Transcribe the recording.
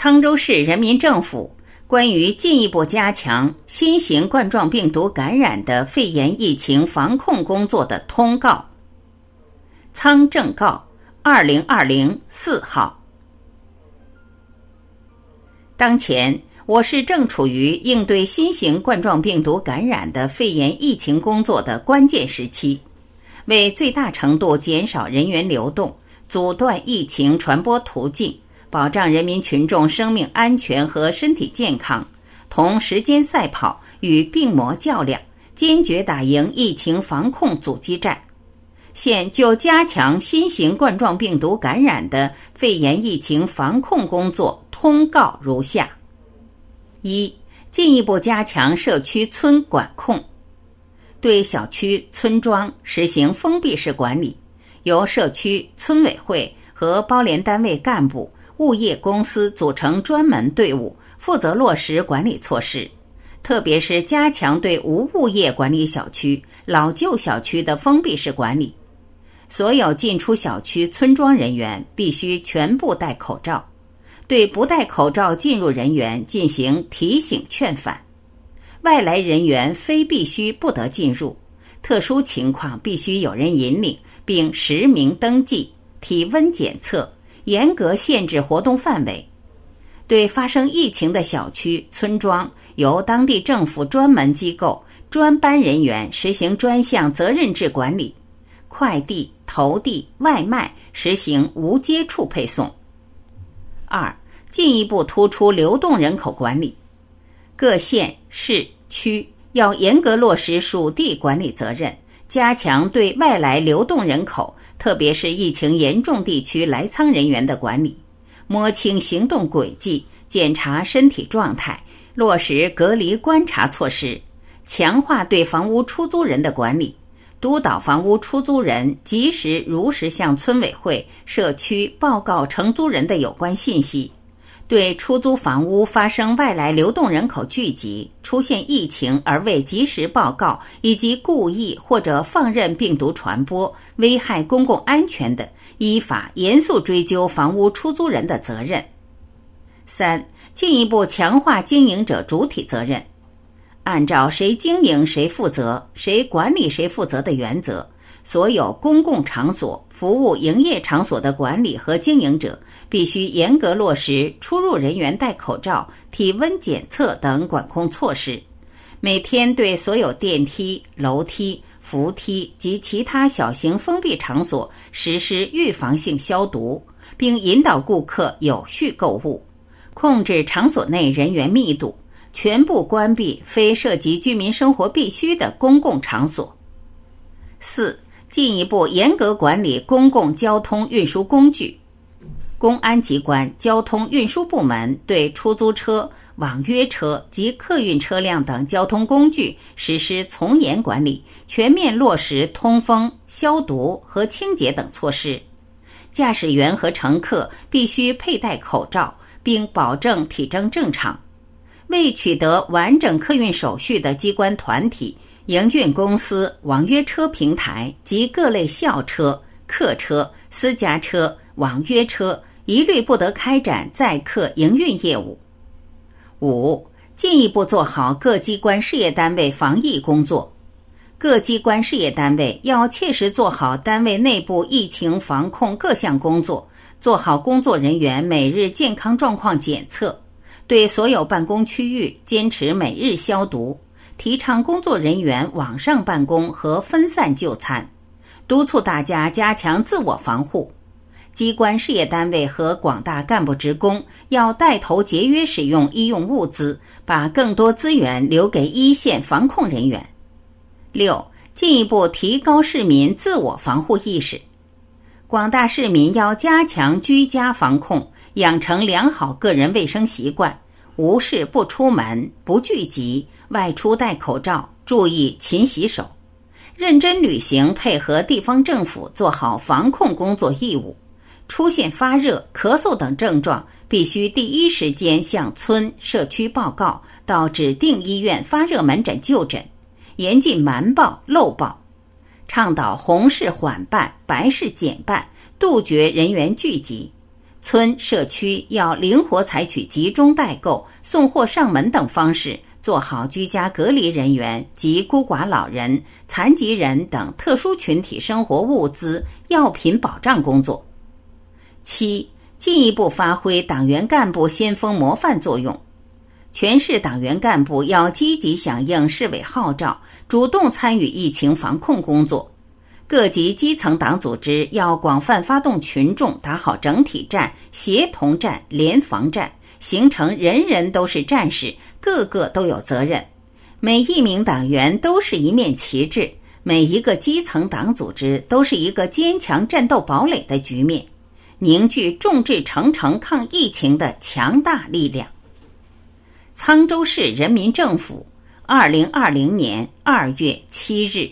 沧州市人民政府关于进一步加强新型冠状病毒感染的肺炎疫情防控工作的通告。苍政告，二零二零四号。当前，我市正处于应对新型冠状病毒感染的肺炎疫情工作的关键时期，为最大程度减少人员流动，阻断疫情传播途径。保障人民群众生命安全和身体健康，同时间赛跑，与病魔较量，坚决打赢疫情防控阻击战。现就加强新型冠状病毒感染的肺炎疫情防控工作通告如下：一、进一步加强社区村管控，对小区、村庄实行封闭式管理，由社区村委会和包联单位干部。物业公司组成专门队伍，负责落实管理措施，特别是加强对无物业管理小区、老旧小区的封闭式管理。所有进出小区、村庄人员必须全部戴口罩，对不戴口罩进入人员进行提醒劝返。外来人员非必须不得进入，特殊情况必须有人引领，并实名登记、体温检测。严格限制活动范围，对发生疫情的小区、村庄，由当地政府专门机构专班人员实行专项责任制管理。快递、投递、外卖实行无接触配送。二、进一步突出流动人口管理，各县市区要严格落实属地管理责任，加强对外来流动人口。特别是疫情严重地区来仓人员的管理，摸清行动轨迹，检查身体状态，落实隔离观察措施，强化对房屋出租人的管理，督导房屋出租人及时如实向村委会、社区报告承租人的有关信息。对出租房屋发生外来流动人口聚集、出现疫情而未及时报告，以及故意或者放任病毒传播、危害公共安全的，依法严肃追究房屋出租人的责任。三、进一步强化经营者主体责任，按照谁经营谁负责、谁管理谁负责的原则。所有公共场所、服务营业场所的管理和经营者必须严格落实出入人员戴口罩、体温检测等管控措施。每天对所有电梯、楼梯、扶梯及其他小型封闭场所实施预防性消毒，并引导顾客有序购物。控制场所内人员密度，全部关闭非涉及居民生活必须的公共场所。四。进一步严格管理公共交通运输工具，公安机关交通运输部门对出租车、网约车及客运车辆等交通工具实施从严管理，全面落实通风、消毒和清洁等措施。驾驶员和乘客必须佩戴口罩，并保证体征正常。未取得完整客运手续的机关团体。营运公司、网约车平台及各类校车、客车、私家车、网约车一律不得开展载客营运业务。五、进一步做好各机关事业单位防疫工作。各机关事业单位要切实做好单位内部疫情防控各项工作，做好工作人员每日健康状况检测，对所有办公区域坚持每日消毒。提倡工作人员网上办公和分散就餐，督促大家加强自我防护。机关事业单位和广大干部职工要带头节约使用医用物资，把更多资源留给一线防控人员。六、进一步提高市民自我防护意识。广大市民要加强居家防控，养成良好个人卫生习惯，无事不出门，不聚集。外出戴口罩，注意勤洗手，认真履行配合地方政府做好防控工作义务。出现发热、咳嗽等症状，必须第一时间向村社区报告，到指定医院发热门诊就诊，严禁瞒报漏报。倡导红事缓办、白事减办，杜绝人员聚集。村社区要灵活采取集中代购、送货上门等方式，做好居家隔离人员及孤寡老人、残疾人等特殊群体生活物资、药品保障工作。七、进一步发挥党员干部先锋模范作用，全市党员干部要积极响应市委号召，主动参与疫情防控工作。各级基层党组织要广泛发动群众，打好整体战、协同战、联防战，形成人人都是战士，个个都有责任。每一名党员都是一面旗帜，每一个基层党组织都是一个坚强战斗堡垒的局面，凝聚众志成城抗疫情的强大力量。沧州市人民政府，二零二零年二月七日。